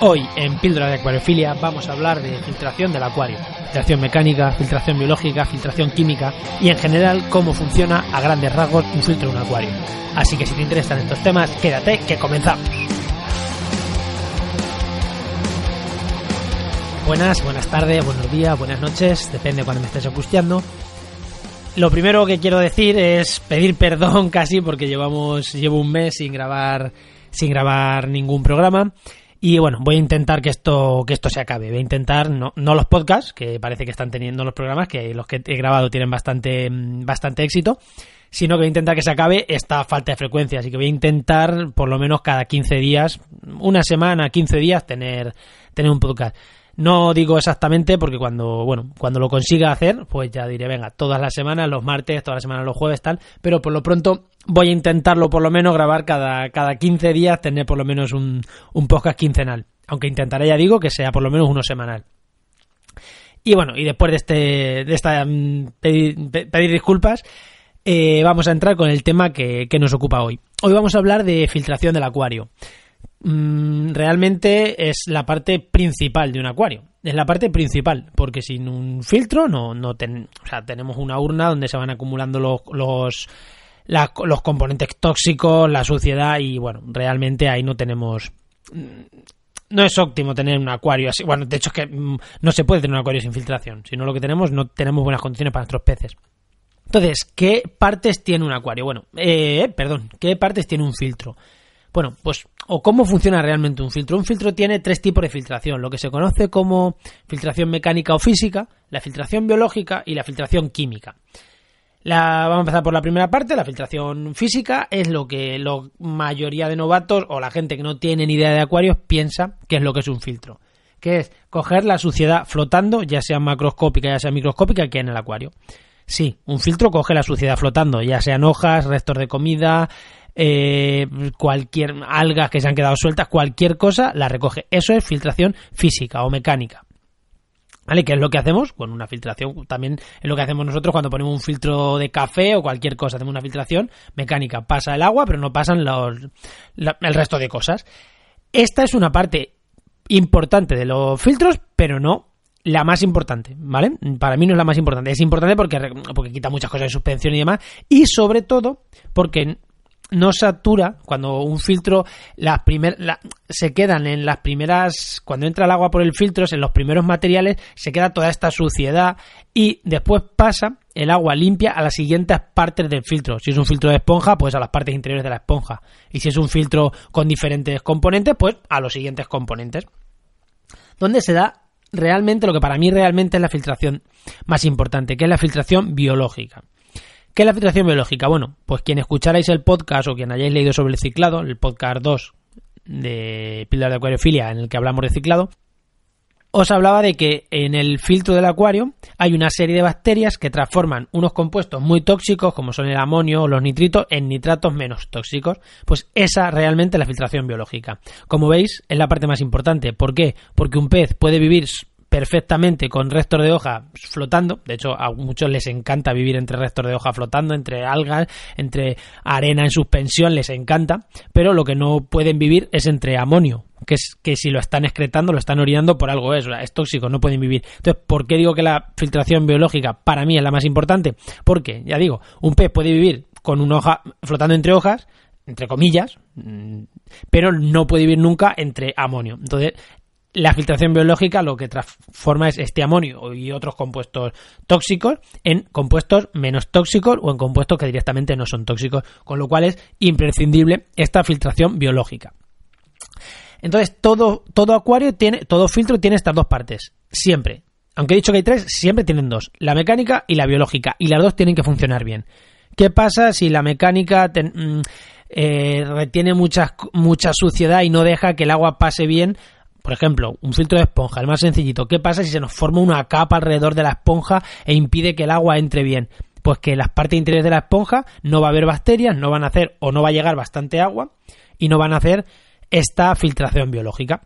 Hoy en Píldora de Acuariofilia vamos a hablar de filtración del acuario, filtración mecánica, filtración biológica, filtración química y en general cómo funciona a grandes rasgos un filtro en un acuario. Así que si te interesan estos temas, quédate que comenzamos. Buenas, buenas tardes, buenos días, buenas noches, depende cuando me estés escuchando. Lo primero que quiero decir es pedir perdón casi porque llevamos llevo un mes sin grabar sin grabar ningún programa y bueno, voy a intentar que esto, que esto se acabe. Voy a intentar, no, no los podcasts, que parece que están teniendo los programas, que los que he grabado tienen bastante, mm, bastante éxito, sino que voy a intentar que se acabe esta falta de frecuencia. Así que voy a intentar, por lo menos cada 15 días, una semana, 15 días, tener, tener un podcast. No digo exactamente porque cuando, bueno, cuando lo consiga hacer, pues ya diré, venga, todas las semanas, los martes, todas las semanas, los jueves, tal, pero por lo pronto voy a intentarlo por lo menos grabar cada, cada 15 días, tener por lo menos un, un podcast quincenal. Aunque intentaré, ya digo, que sea por lo menos uno semanal. Y bueno, y después de este, de esta mm, pedir, pedir disculpas, eh, vamos a entrar con el tema que, que nos ocupa hoy. Hoy vamos a hablar de filtración del acuario. Mm, realmente es la parte principal de un acuario. Es la parte principal, porque sin un filtro no, no o sea, tenemos una urna donde se van acumulando los, los, los componentes tóxicos, la suciedad y bueno, realmente ahí no tenemos... Mm, no es óptimo tener un acuario así. Bueno, de hecho es que mm, no se puede tener un acuario sin filtración. Si no lo que tenemos, no tenemos buenas condiciones para nuestros peces. Entonces, ¿qué partes tiene un acuario? Bueno, eh, perdón, ¿qué partes tiene un filtro? Bueno, pues, o cómo funciona realmente un filtro. Un filtro tiene tres tipos de filtración, lo que se conoce como filtración mecánica o física, la filtración biológica y la filtración química. La, vamos a empezar por la primera parte, la filtración física es lo que la mayoría de novatos o la gente que no tiene ni idea de acuarios piensa que es lo que es un filtro, que es coger la suciedad flotando, ya sea macroscópica, ya sea microscópica, aquí en el acuario. Sí, un filtro coge la suciedad flotando, ya sean hojas, restos de comida, eh, cualquier algas que se han quedado sueltas, cualquier cosa la recoge. Eso es filtración física o mecánica. ¿Vale? ¿Qué es lo que hacemos? Bueno, una filtración también es lo que hacemos nosotros cuando ponemos un filtro de café o cualquier cosa. Hacemos una filtración mecánica. Pasa el agua, pero no pasan los, el resto de cosas. Esta es una parte importante de los filtros, pero no la más importante, ¿vale? Para mí no es la más importante. Es importante porque, porque quita muchas cosas de suspensión y demás. Y sobre todo porque no satura cuando un filtro las primer, se quedan en las primeras cuando entra el agua por el filtro en los primeros materiales se queda toda esta suciedad y después pasa el agua limpia a las siguientes partes del filtro. Si es un filtro de esponja pues a las partes interiores de la esponja. Y si es un filtro con diferentes componentes pues a los siguientes componentes. Donde se da realmente lo que para mí realmente es la filtración más importante que es la filtración biológica ¿Qué es la filtración biológica? Bueno, pues quien escucharais el podcast o quien hayáis leído sobre el ciclado, el podcast 2 de Píldora de Acuariofilia en el que hablamos de ciclado, os hablaba de que en el filtro del acuario hay una serie de bacterias que transforman unos compuestos muy tóxicos, como son el amonio o los nitritos, en nitratos menos tóxicos. Pues esa realmente es la filtración biológica. Como veis, es la parte más importante. ¿Por qué? Porque un pez puede vivir perfectamente con restos de hoja flotando. De hecho, a muchos les encanta vivir entre restos de hoja flotando, entre algas, entre arena en suspensión, les encanta. Pero lo que no pueden vivir es entre amonio, que es que si lo están excretando, lo están orinando por algo es, es tóxico, no pueden vivir. Entonces, ¿por qué digo que la filtración biológica para mí es la más importante? Porque, ya digo, un pez puede vivir con una hoja flotando entre hojas, entre comillas, mm, pero no puede vivir nunca entre amonio. Entonces, la filtración biológica lo que transforma es este amonio y otros compuestos tóxicos en compuestos menos tóxicos o en compuestos que directamente no son tóxicos, con lo cual es imprescindible esta filtración biológica. Entonces, todo, todo acuario tiene, todo filtro tiene estas dos partes, siempre. Aunque he dicho que hay tres, siempre tienen dos, la mecánica y la biológica, y las dos tienen que funcionar bien. ¿Qué pasa si la mecánica mm, eh, retiene mucha, mucha suciedad y no deja que el agua pase bien por ejemplo, un filtro de esponja, el más sencillito. ¿Qué pasa si se nos forma una capa alrededor de la esponja e impide que el agua entre bien? Pues que en las partes interiores de la esponja no va a haber bacterias, no van a hacer o no va a llegar bastante agua y no van a hacer esta filtración biológica.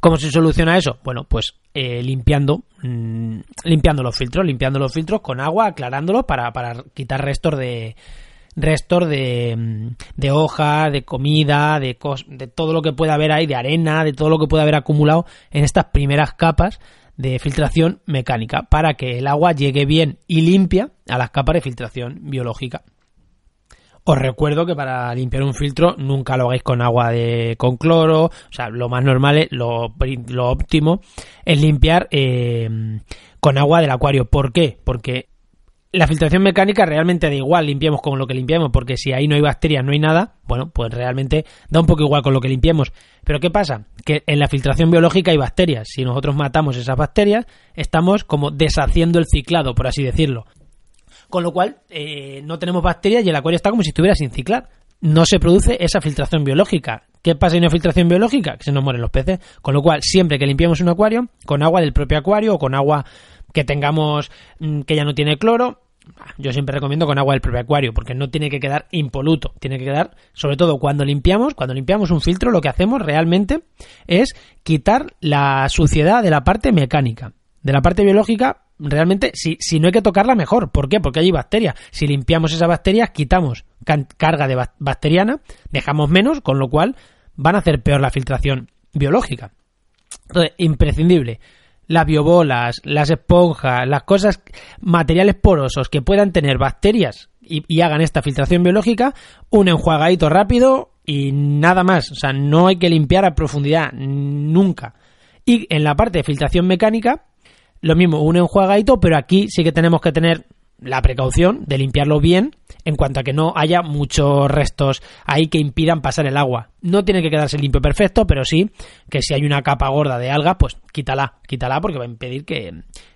¿Cómo se soluciona eso? Bueno, pues eh, limpiando, mm, limpiando los filtros, limpiando los filtros con agua, aclarándolos para, para quitar restos de, restos de, de hoja, de comida, de, de todo lo que pueda haber ahí, de arena, de todo lo que pueda haber acumulado en estas primeras capas de filtración mecánica para que el agua llegue bien y limpia a las capas de filtración biológica. Os recuerdo que para limpiar un filtro nunca lo hagáis con agua de con cloro, o sea, lo más normal, es, lo, lo óptimo es limpiar eh, con agua del acuario. ¿Por qué? Porque la filtración mecánica realmente da igual, limpiemos con lo que limpiemos, porque si ahí no hay bacterias, no hay nada, bueno, pues realmente da un poco igual con lo que limpiemos. Pero ¿qué pasa? Que en la filtración biológica hay bacterias. Si nosotros matamos esas bacterias, estamos como deshaciendo el ciclado, por así decirlo con lo cual eh, no tenemos bacterias y el acuario está como si estuviera sin ciclar. No se produce esa filtración biológica. ¿Qué pasa en una filtración biológica? Que se nos mueren los peces. Con lo cual, siempre que limpiemos un acuario, con agua del propio acuario o con agua que tengamos mm, que ya no tiene cloro, yo siempre recomiendo con agua del propio acuario, porque no tiene que quedar impoluto, tiene que quedar, sobre todo cuando limpiamos, cuando limpiamos un filtro, lo que hacemos realmente es quitar la suciedad de la parte mecánica. De la parte biológica realmente, si, si no hay que tocarla, mejor. ¿Por qué? Porque hay bacterias. Si limpiamos esas bacterias, quitamos carga de bacteriana, dejamos menos, con lo cual van a hacer peor la filtración biológica. Entonces, imprescindible. Las biobolas, las esponjas, las cosas, materiales porosos que puedan tener bacterias y, y hagan esta filtración biológica, un enjuagadito rápido y nada más. O sea, no hay que limpiar a profundidad, nunca. Y en la parte de filtración mecánica, lo mismo, un enjuagadito, pero aquí sí que tenemos que tener la precaución de limpiarlo bien en cuanto a que no haya muchos restos ahí que impidan pasar el agua. No tiene que quedarse limpio perfecto, pero sí que si hay una capa gorda de alga, pues quítala, quítala porque va a impedir que,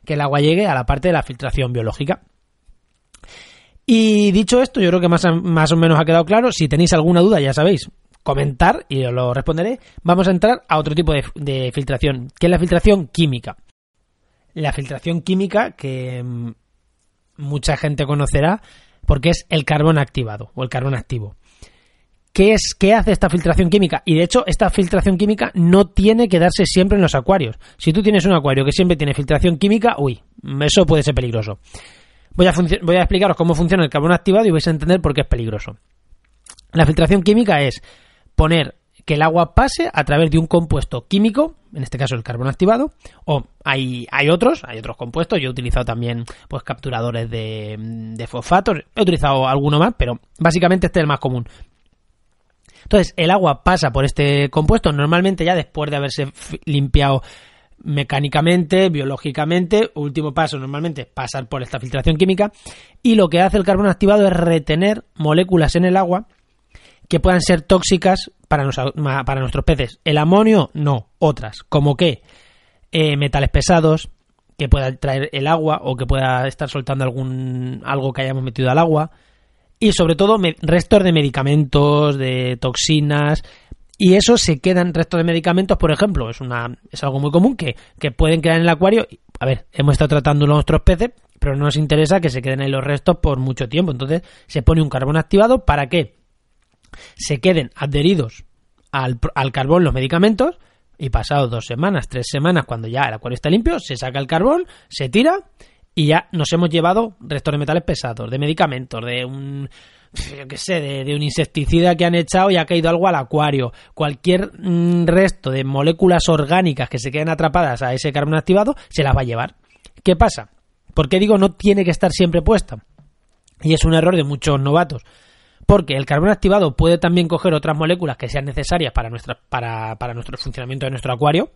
el agua llegue a la parte de la filtración biológica. Y dicho esto, yo creo que más, más o menos ha quedado claro. Si tenéis alguna duda, ya sabéis, comentar y os lo responderé. Vamos a entrar a otro tipo de, de filtración, que es la filtración química la filtración química que mm, mucha gente conocerá porque es el carbón activado o el carbón activo. ¿Qué es qué hace esta filtración química? Y de hecho, esta filtración química no tiene que darse siempre en los acuarios. Si tú tienes un acuario que siempre tiene filtración química, uy, eso puede ser peligroso. Voy a, voy a explicaros cómo funciona el carbón activado y vais a entender por qué es peligroso. La filtración química es poner que el agua pase a través de un compuesto químico, en este caso el carbono activado, o hay, hay otros, hay otros compuestos, yo he utilizado también pues capturadores de, de fosfatos, he utilizado alguno más, pero básicamente este es el más común. Entonces, el agua pasa por este compuesto, normalmente ya después de haberse limpiado mecánicamente, biológicamente, último paso normalmente pasar por esta filtración química. Y lo que hace el carbono activado es retener moléculas en el agua que puedan ser tóxicas para, para nuestros peces. El amonio, no, otras. Como que eh, metales pesados, que pueda traer el agua o que pueda estar soltando algún algo que hayamos metido al agua. Y sobre todo restos de medicamentos, de toxinas. Y eso se quedan restos de medicamentos, por ejemplo, es una es algo muy común que, que pueden quedar en el acuario. A ver, hemos estado tratando nuestros peces, pero no nos interesa que se queden ahí los restos por mucho tiempo. Entonces se pone un carbón activado para que se queden adheridos al, carbón los medicamentos y pasado dos semanas, tres semanas, cuando ya el acuario está limpio, se saca el carbón, se tira y ya nos hemos llevado restos de metales pesados, de medicamentos, de un yo qué sé, de, un insecticida que han echado y ha caído algo al acuario. Cualquier mm, resto de moléculas orgánicas que se queden atrapadas a ese carbón activado se las va a llevar. ¿Qué pasa? ¿Por qué digo no tiene que estar siempre puesta? Y es un error de muchos novatos porque el carbón activado puede también coger otras moléculas que sean necesarias para, nuestra, para, para nuestro funcionamiento de nuestro acuario,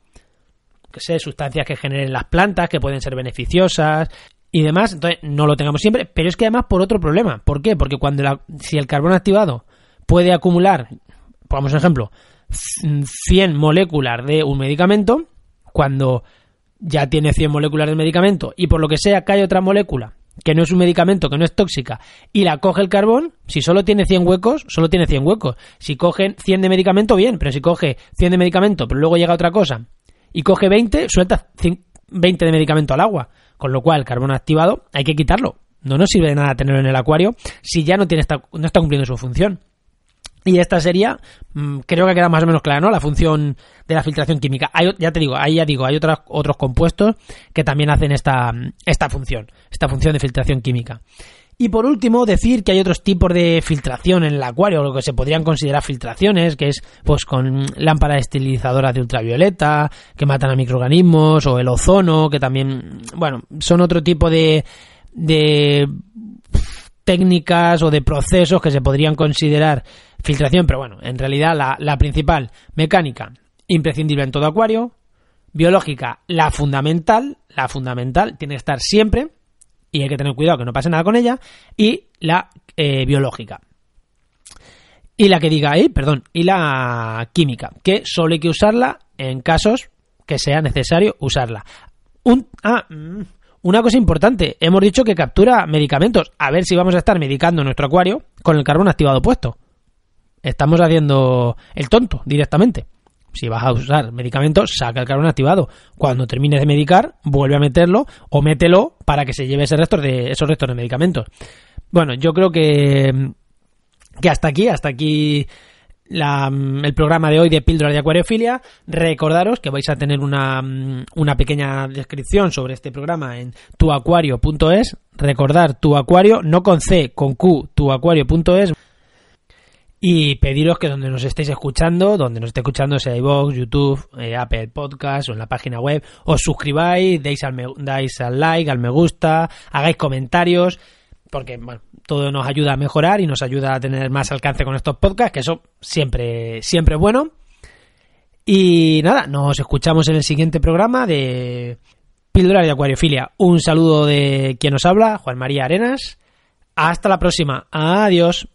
que sé, sustancias que generen las plantas, que pueden ser beneficiosas y demás, entonces no lo tengamos siempre, pero es que además por otro problema, ¿por qué? Porque cuando si el carbón activado puede acumular, pongamos un ejemplo, 100 moléculas de un medicamento, cuando ya tiene 100 moléculas de medicamento y por lo que sea cae otra molécula que no es un medicamento, que no es tóxica, y la coge el carbón, si solo tiene 100 huecos, solo tiene 100 huecos. Si coge 100 de medicamento, bien, pero si coge 100 de medicamento, pero luego llega otra cosa, y coge 20, suelta 20 de medicamento al agua. Con lo cual, el carbón activado hay que quitarlo. No nos sirve de nada tenerlo en el acuario si ya no, tiene no está cumpliendo su función. Y esta sería, mm, creo que queda más o menos clara, ¿no? La función de la filtración química. Hay, ya te digo, ahí ya digo, hay otros, otros compuestos que también hacen esta, esta función, esta función de filtración química. Y por último, decir que hay otros tipos de filtración en el acuario, lo que se podrían considerar filtraciones, que es pues con lámparas estilizadoras de ultravioleta, que matan a microorganismos, o el ozono, que también, bueno, son otro tipo de, de técnicas o de procesos que se podrían considerar filtración, pero bueno, en realidad la, principal, mecánica, imprescindible en todo acuario, biológica, la fundamental, la fundamental, tiene que estar siempre, y hay que tener cuidado que no pase nada con ella, y la eh, biológica. Y la que diga ahí, perdón, y la química, que solo hay que usarla en casos que sea necesario usarla. Un, ah, mm, una cosa importante, hemos dicho que captura medicamentos. A ver si vamos a estar medicando nuestro acuario con el carbón activado puesto. Estamos haciendo el tonto directamente. Si vas a usar medicamentos, saca el carbón activado. Cuando termines de medicar, vuelve a meterlo o mételo para que se lleve ese resto de, esos restos de medicamentos. Bueno, yo creo que, que hasta aquí, hasta aquí la, el programa de hoy de Píldora de Acuariofilia. Recordaros que vais a tener una, una pequeña descripción sobre este programa en tuacuario.es. Recordar tu acuario, no con C, con Q, tuacuario.es y pediros que donde nos estéis escuchando, donde nos esté escuchando, sea iVoox, YouTube, eh, Apple Podcast o en la página web, os suscribáis, deis al, dais al like, al me gusta, hagáis comentarios, porque todo nos ayuda a mejorar y nos ayuda a tener más alcance con estos podcasts, que eso siempre, siempre es bueno. Y nada, nos escuchamos en el siguiente programa de Píldora de Acuariofilia. Un saludo de quien nos habla, Juan María Arenas. Hasta la próxima. Adiós.